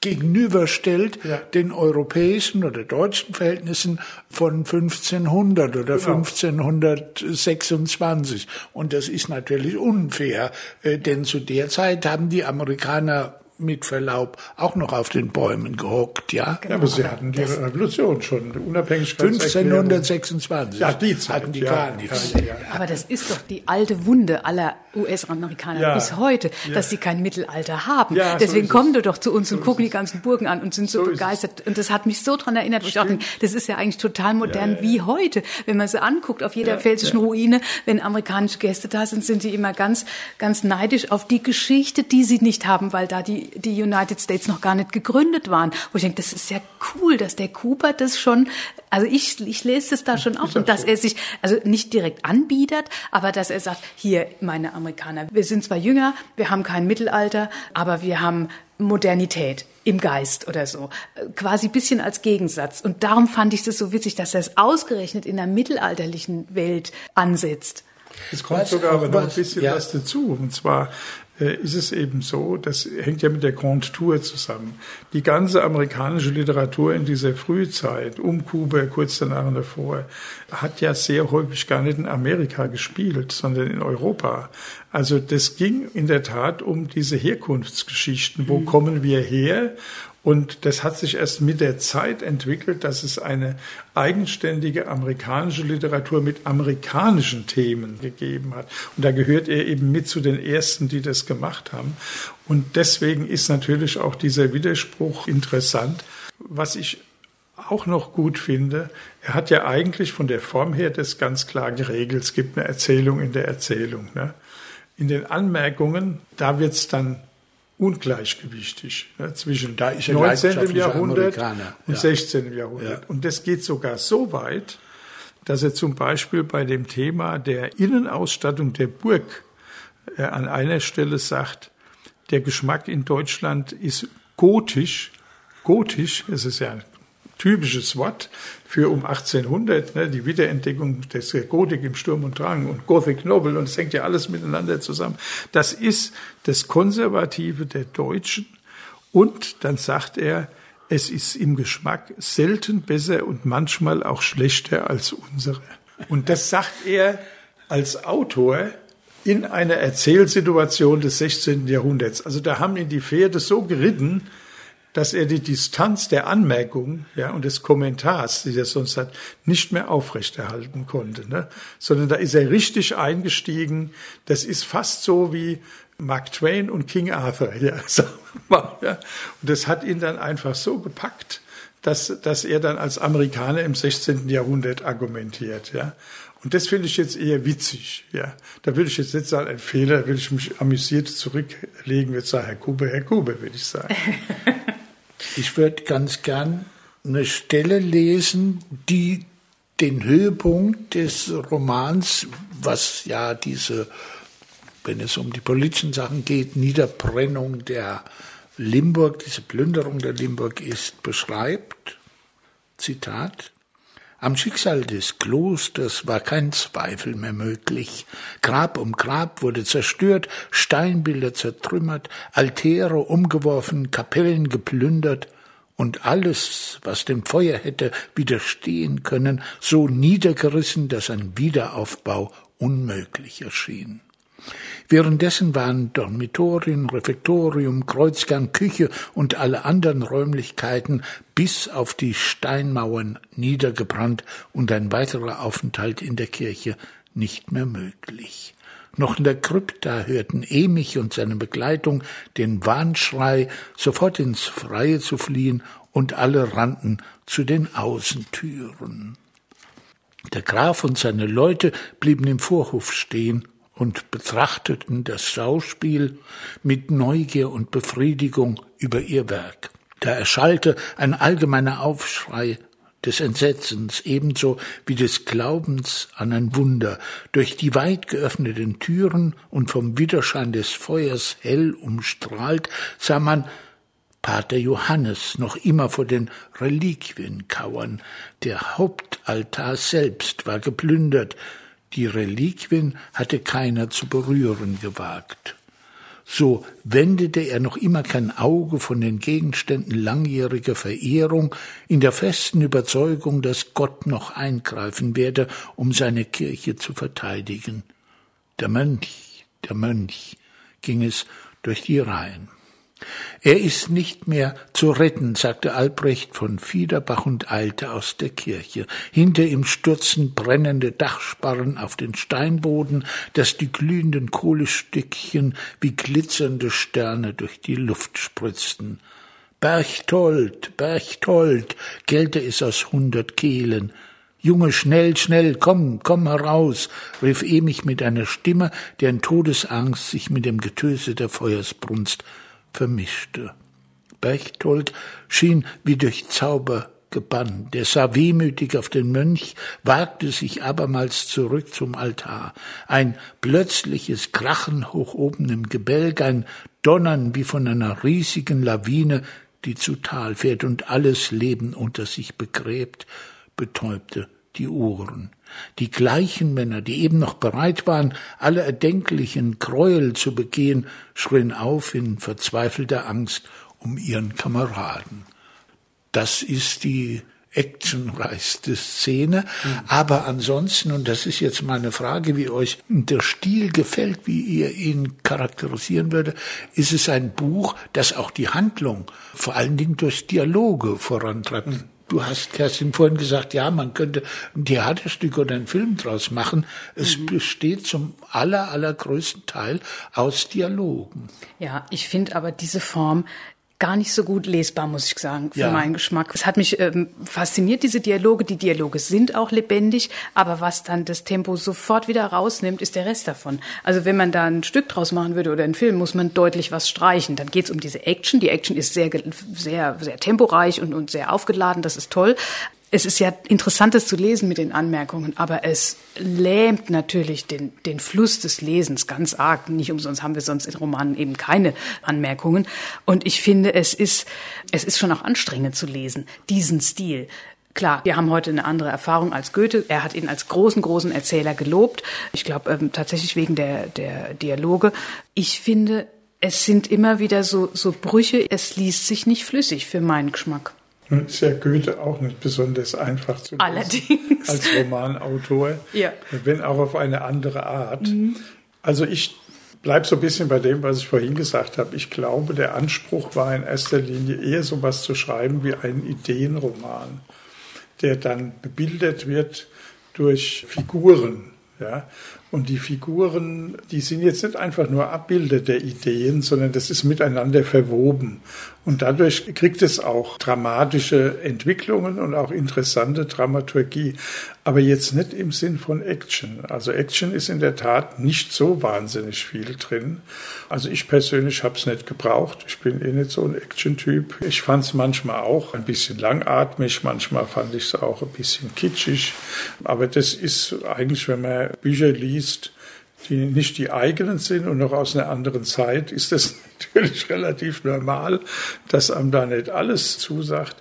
gegenüberstellt ja. den europäischen oder deutschen Verhältnissen von 1500 oder genau. 1526. Und das ist natürlich unfair, äh, denn zu der Zeit haben die Amerikaner mit Verlaub auch noch auf den Bäumen gehockt, ja. Genau. Ja, aber sie hatten die das Revolution schon, die Unabhängigkeit. 1526. Ja, die Zeit, hatten die ja, gar nichts. Ja, ja, aber das ist doch die alte Wunde aller US-Amerikaner bis heute, dass sie kein Mittelalter haben. Deswegen so kommen die doch zu uns so und gucken die ganzen Burgen an und sind so, so begeistert. Und das hat mich so dran erinnert, wo ich dachte, das ist ja eigentlich total modern wie heute. Wenn man sie anguckt, auf jeder pfälzischen Ruine, wenn amerikanische Gäste da sind, sind die immer ganz, ganz neidisch auf die Geschichte, die sie nicht haben, weil da die die, United States noch gar nicht gegründet waren. Wo ich denke, das ist ja cool, dass der Cooper das schon, also ich, ich lese es da schon auf und dass er sich, also nicht direkt anbietet, aber dass er sagt, hier, meine Amerikaner, wir sind zwar jünger, wir haben kein Mittelalter, aber wir haben Modernität im Geist oder so. Quasi bisschen als Gegensatz. Und darum fand ich das so witzig, dass er es ausgerechnet in der mittelalterlichen Welt ansetzt. Es kommt was, sogar aber noch ein bisschen ja. was dazu. Und zwar äh, ist es eben so, das hängt ja mit der Grand Tour zusammen. Die ganze amerikanische Literatur in dieser Frühzeit, um Kuba, kurz danach und davor, hat ja sehr häufig gar nicht in Amerika gespielt, sondern in Europa. Also das ging in der Tat um diese Herkunftsgeschichten. Wo mhm. kommen wir her? Und das hat sich erst mit der Zeit entwickelt, dass es eine eigenständige amerikanische Literatur mit amerikanischen Themen gegeben hat. Und da gehört er eben mit zu den ersten, die das gemacht haben. Und deswegen ist natürlich auch dieser Widerspruch interessant. Was ich auch noch gut finde, er hat ja eigentlich von der Form her das ganz klar geregelt. Es gibt eine Erzählung in der Erzählung. Ne? In den Anmerkungen, da wird es dann ungleichgewichtig ne, zwischen da ist 19. Jahrhundert und ja. 16. Jahrhundert. Ja. Und das geht sogar so weit, dass er zum Beispiel bei dem Thema der Innenausstattung der Burg äh, an einer Stelle sagt, der Geschmack in Deutschland ist gotisch. Gotisch, es ist ja typisches Wort für um 1800, ne, die Wiederentdeckung des Gotik im Sturm und Drang und Gothic Novel und es hängt ja alles miteinander zusammen. Das ist das Konservative der Deutschen und dann sagt er, es ist im Geschmack selten besser und manchmal auch schlechter als unsere. Und das sagt er als Autor in einer Erzählsituation des 16. Jahrhunderts. Also da haben ihn die Pferde so geritten, dass er die Distanz der Anmerkung ja, und des Kommentars, die er sonst hat, nicht mehr aufrechterhalten konnte. Ne? Sondern da ist er richtig eingestiegen. Das ist fast so wie Mark Twain und King Arthur. Ja, mal, ja. Und das hat ihn dann einfach so gepackt, dass, dass er dann als Amerikaner im 16. Jahrhundert argumentiert. Ja. Und das finde ich jetzt eher witzig. Ja. Da will ich jetzt nicht sagen, ein Fehler, will ich mich amüsiert zurücklegen, jetzt sagen, Herr Kube, Herr Kube, würde ich sagen. ich würde ganz gern eine Stelle lesen, die den Höhepunkt des Romans, was ja diese, wenn es um die politischen Sachen geht, Niederbrennung der Limburg, diese Plünderung der Limburg ist, beschreibt. Zitat. Am Schicksal des Klosters war kein Zweifel mehr möglich. Grab um Grab wurde zerstört, Steinbilder zertrümmert, Altäre umgeworfen, Kapellen geplündert und alles, was dem Feuer hätte widerstehen können, so niedergerissen, dass ein Wiederaufbau unmöglich erschien. Währenddessen waren Dormitorien, Refektorium, Kreuzgang, Küche und alle anderen Räumlichkeiten bis auf die Steinmauern niedergebrannt und ein weiterer Aufenthalt in der Kirche nicht mehr möglich. Noch in der Krypta hörten Emich und seine Begleitung den Warnschrei, sofort ins Freie zu fliehen, und alle rannten zu den Außentüren. Der Graf und seine Leute blieben im Vorhof stehen und betrachteten das Schauspiel mit Neugier und Befriedigung über ihr Werk. Da erschallte ein allgemeiner Aufschrei des Entsetzens ebenso wie des Glaubens an ein Wunder. Durch die weit geöffneten Türen und vom Widerschein des Feuers hell umstrahlt sah man Pater Johannes noch immer vor den Reliquien kauern. Der Hauptaltar selbst war geplündert, die Reliquien hatte keiner zu berühren gewagt. So wendete er noch immer kein Auge von den Gegenständen langjähriger Verehrung in der festen Überzeugung, dass Gott noch eingreifen werde, um seine Kirche zu verteidigen. Der Mönch, der Mönch ging es durch die Reihen. Er ist nicht mehr zu retten, sagte Albrecht von Fiederbach und eilte aus der Kirche. Hinter ihm stürzten brennende Dachsparren auf den Steinboden, dass die glühenden Kohlestückchen wie glitzernde Sterne durch die Luft spritzten. Berchtold, Berchtold, gellte es aus hundert Kehlen. Junge, schnell, schnell, komm, komm heraus, rief Emich mit einer Stimme, deren Todesangst sich mit dem Getöse der Feuersbrunst vermischte. Berchtold schien wie durch Zauber gebannt. Er sah wehmütig auf den Mönch, wagte sich abermals zurück zum Altar. Ein plötzliches Krachen hoch oben im Gebälk, ein Donnern wie von einer riesigen Lawine, die zu Tal fährt und alles Leben unter sich begräbt, betäubte die Ohren. Die gleichen Männer, die eben noch bereit waren, alle erdenklichen Gräuel zu begehen, schrien auf in verzweifelter Angst um ihren Kameraden. Das ist die actionreichste Szene. Mhm. Aber ansonsten, und das ist jetzt meine Frage, wie euch der Stil gefällt, wie ihr ihn charakterisieren würde, ist es ein Buch, das auch die Handlung vor allen Dingen durch Dialoge vorantreibt. Mhm. Du hast, Kerstin, vorhin gesagt, ja, man könnte ein Theaterstück oder einen Film draus machen. Es mhm. besteht zum aller, allergrößten Teil aus Dialogen. Ja, ich finde aber diese Form gar nicht so gut lesbar, muss ich sagen, für ja. meinen Geschmack. Es hat mich ähm, fasziniert, diese Dialoge. Die Dialoge sind auch lebendig, aber was dann das Tempo sofort wieder rausnimmt, ist der Rest davon. Also wenn man da ein Stück draus machen würde oder einen Film, muss man deutlich was streichen. Dann geht es um diese Action. Die Action ist sehr, sehr, sehr temporeich und, und sehr aufgeladen. Das ist toll es ist ja interessantes zu lesen mit den Anmerkungen, aber es lähmt natürlich den, den Fluss des Lesens ganz arg. Nicht umsonst haben wir sonst in Romanen eben keine Anmerkungen. Und ich finde, es ist, es ist schon auch anstrengend zu lesen, diesen Stil. Klar, wir haben heute eine andere Erfahrung als Goethe. Er hat ihn als großen, großen Erzähler gelobt. Ich glaube ähm, tatsächlich wegen der, der Dialoge. Ich finde, es sind immer wieder so, so Brüche. Es liest sich nicht flüssig für meinen Geschmack. Nun ist ja Goethe auch nicht besonders einfach zu lesen Allerdings. als Romanautor, ja. wenn auch auf eine andere Art. Mhm. Also ich bleibe so ein bisschen bei dem, was ich vorhin gesagt habe. Ich glaube, der Anspruch war in erster Linie eher so was zu schreiben wie einen Ideenroman, der dann bebildert wird durch Figuren. Ja, und die Figuren, die sind jetzt nicht einfach nur Abbilder der Ideen, sondern das ist miteinander verwoben. Und dadurch kriegt es auch dramatische Entwicklungen und auch interessante Dramaturgie. Aber jetzt nicht im Sinn von Action. Also Action ist in der Tat nicht so wahnsinnig viel drin. Also ich persönlich habe es nicht gebraucht. Ich bin eh nicht so ein Action-Typ. Ich fand es manchmal auch ein bisschen langatmig. Manchmal fand ich es auch ein bisschen kitschig. Aber das ist eigentlich, wenn man Bücher liest, die nicht die eigenen sind und noch aus einer anderen Zeit, ist das natürlich relativ normal, dass einem da nicht alles zusagt.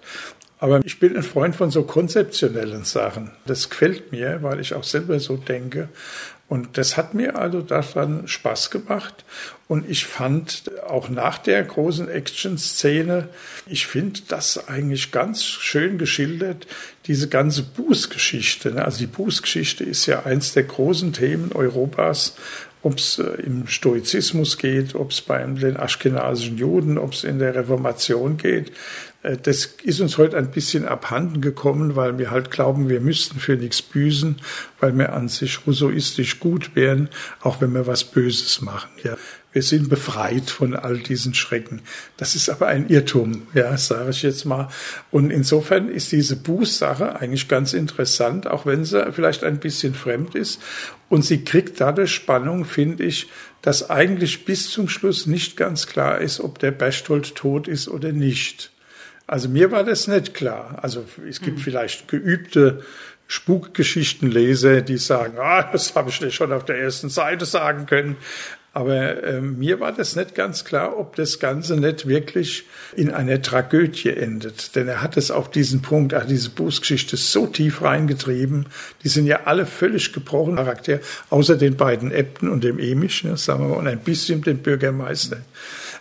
Aber ich bin ein Freund von so konzeptionellen Sachen. Das gefällt mir, weil ich auch selber so denke. Und das hat mir also daran Spaß gemacht. Und ich fand auch nach der großen Action-Szene, ich finde das eigentlich ganz schön geschildert, diese ganze Bußgeschichte. Ne? Also die Bußgeschichte ist ja eins der großen Themen Europas, ob es äh, im Stoizismus geht, ob es bei den aschkenasischen Juden, ob es in der Reformation geht. Äh, das ist uns heute ein bisschen abhanden gekommen, weil wir halt glauben, wir müssten für nichts büßen, weil wir an sich rousseauistisch gut wären, auch wenn wir was Böses machen. Ja. Wir sind befreit von all diesen Schrecken. Das ist aber ein Irrtum, ja, sage ich jetzt mal. Und insofern ist diese Bußsache eigentlich ganz interessant, auch wenn sie vielleicht ein bisschen fremd ist. Und sie kriegt dadurch Spannung, finde ich, dass eigentlich bis zum Schluss nicht ganz klar ist, ob der Berchtold tot ist oder nicht. Also mir war das nicht klar. Also es gibt mhm. vielleicht geübte Spukgeschichtenleser, die sagen, ah, das habe ich dir schon auf der ersten Seite sagen können. Aber äh, mir war das nicht ganz klar, ob das Ganze nicht wirklich in einer Tragödie endet. Denn er hat es auf diesen Punkt, hat diese Bußgeschichte so tief reingetrieben. Die sind ja alle völlig gebrochen Charakter, außer den beiden Äbten und dem Emisch, ne, sagen wir mal, und ein bisschen dem Bürgermeister.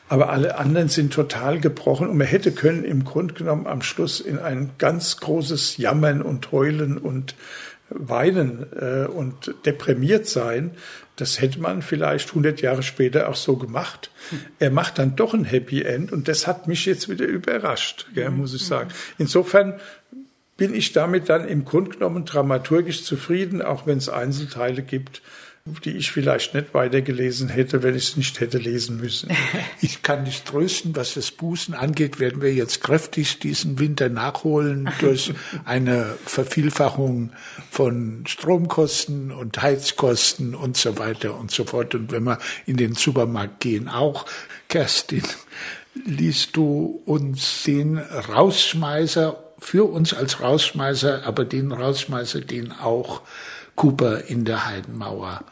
Aber alle anderen sind total gebrochen und man hätte können im Grunde genommen am Schluss in ein ganz großes Jammern und Heulen und Weinen äh, und deprimiert sein. Das hätte man vielleicht 100 Jahre später auch so gemacht. Er macht dann doch ein Happy End und das hat mich jetzt wieder überrascht, gell, muss ich sagen. Insofern bin ich damit dann im Grunde genommen dramaturgisch zufrieden, auch wenn es Einzelteile gibt, die ich vielleicht nicht weitergelesen hätte, wenn ich es nicht hätte lesen müssen. Ich kann dich trösten, was das Bußen angeht, werden wir jetzt kräftig diesen Winter nachholen durch eine Vervielfachung von Stromkosten und Heizkosten und so weiter und so fort. Und wenn wir in den Supermarkt gehen, auch, Kerstin, liest du uns den Rausschmeißer für uns als Rausschmeißer, aber den Rausschmeißer, den auch Cooper in der Heidenmauer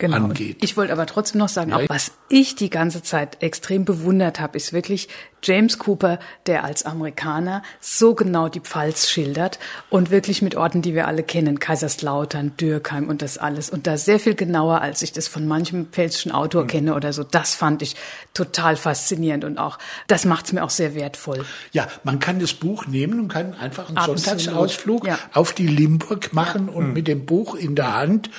genau. angeht. Ich wollte aber trotzdem noch sagen, ja. was ich die ganze Zeit extrem bewundert habe, ist wirklich James Cooper, der als Amerikaner so genau die Pfalz schildert und wirklich mit Orten, die wir alle kennen, Kaiserslautern, Dürkheim und das alles und da sehr viel genauer, als ich das von manchem pfälzischen Autor mhm. kenne oder so. Das fand ich total faszinierend und auch, das macht es mir auch sehr wertvoll. Ja, man kann das Buch nehmen und kann einfach einen Absolut. Sonntagsausflug ja. auf die Limburg machen ja. und mhm. mit dem Buch in der Hand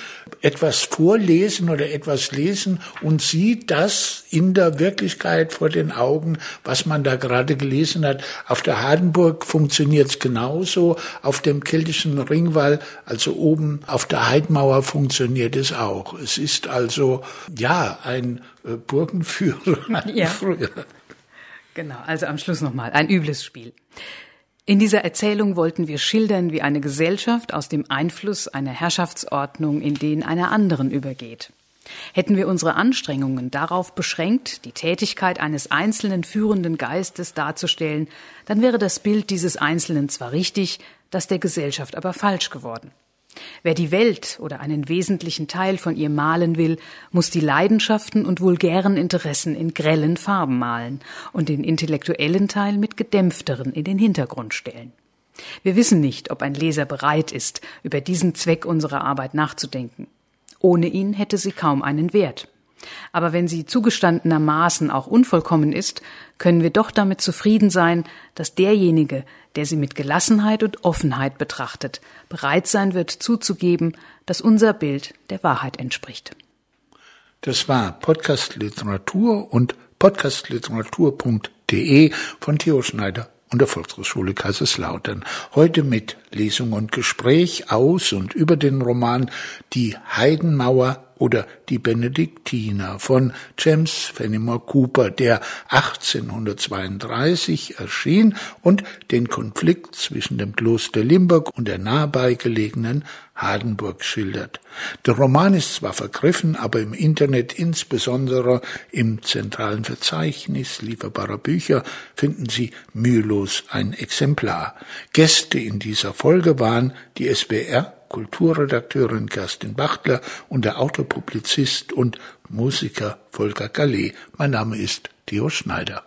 etwas vorlesen oder etwas lesen und sieht das in der Wirklichkeit vor den Augen, was man da gerade gelesen hat. Auf der Hardenburg funktioniert es genauso. Auf dem keltischen Ringwall, also oben auf der Heidmauer funktioniert es auch. Es ist also, ja, ein äh, Burgenführer ja. früher. Genau, also am Schluss nochmal ein übles Spiel. In dieser Erzählung wollten wir schildern, wie eine Gesellschaft aus dem Einfluss einer Herrschaftsordnung in den einer anderen übergeht. Hätten wir unsere Anstrengungen darauf beschränkt, die Tätigkeit eines einzelnen führenden Geistes darzustellen, dann wäre das Bild dieses Einzelnen zwar richtig, das der Gesellschaft aber falsch geworden. Wer die Welt oder einen wesentlichen Teil von ihr malen will, muss die Leidenschaften und vulgären Interessen in grellen Farben malen und den intellektuellen Teil mit gedämpfteren in den Hintergrund stellen. Wir wissen nicht, ob ein Leser bereit ist, über diesen Zweck unserer Arbeit nachzudenken. Ohne ihn hätte sie kaum einen Wert. Aber wenn sie zugestandenermaßen auch unvollkommen ist, können wir doch damit zufrieden sein, dass derjenige, der sie mit Gelassenheit und Offenheit betrachtet, bereit sein wird zuzugeben, dass unser Bild der Wahrheit entspricht. Das war Podcast Literatur und podcastliteratur.de von Theo Schneider und der Volkshochschule Kaiserslautern. Heute mit Lesung und Gespräch aus und über den Roman Die Heidenmauer oder Die Benediktiner von James Fenimore Cooper, der 1832 erschien und den Konflikt zwischen dem Kloster Limburg und der nahebei gelegenen Hardenburg schildert. Der Roman ist zwar vergriffen, aber im Internet, insbesondere im zentralen Verzeichnis lieferbarer Bücher, finden Sie mühelos ein Exemplar. Gäste in dieser Folge waren die SBR Kulturredakteurin Kerstin Bachtler und der Autopublizist und Musiker Volker Gallet. Mein Name ist Theo Schneider.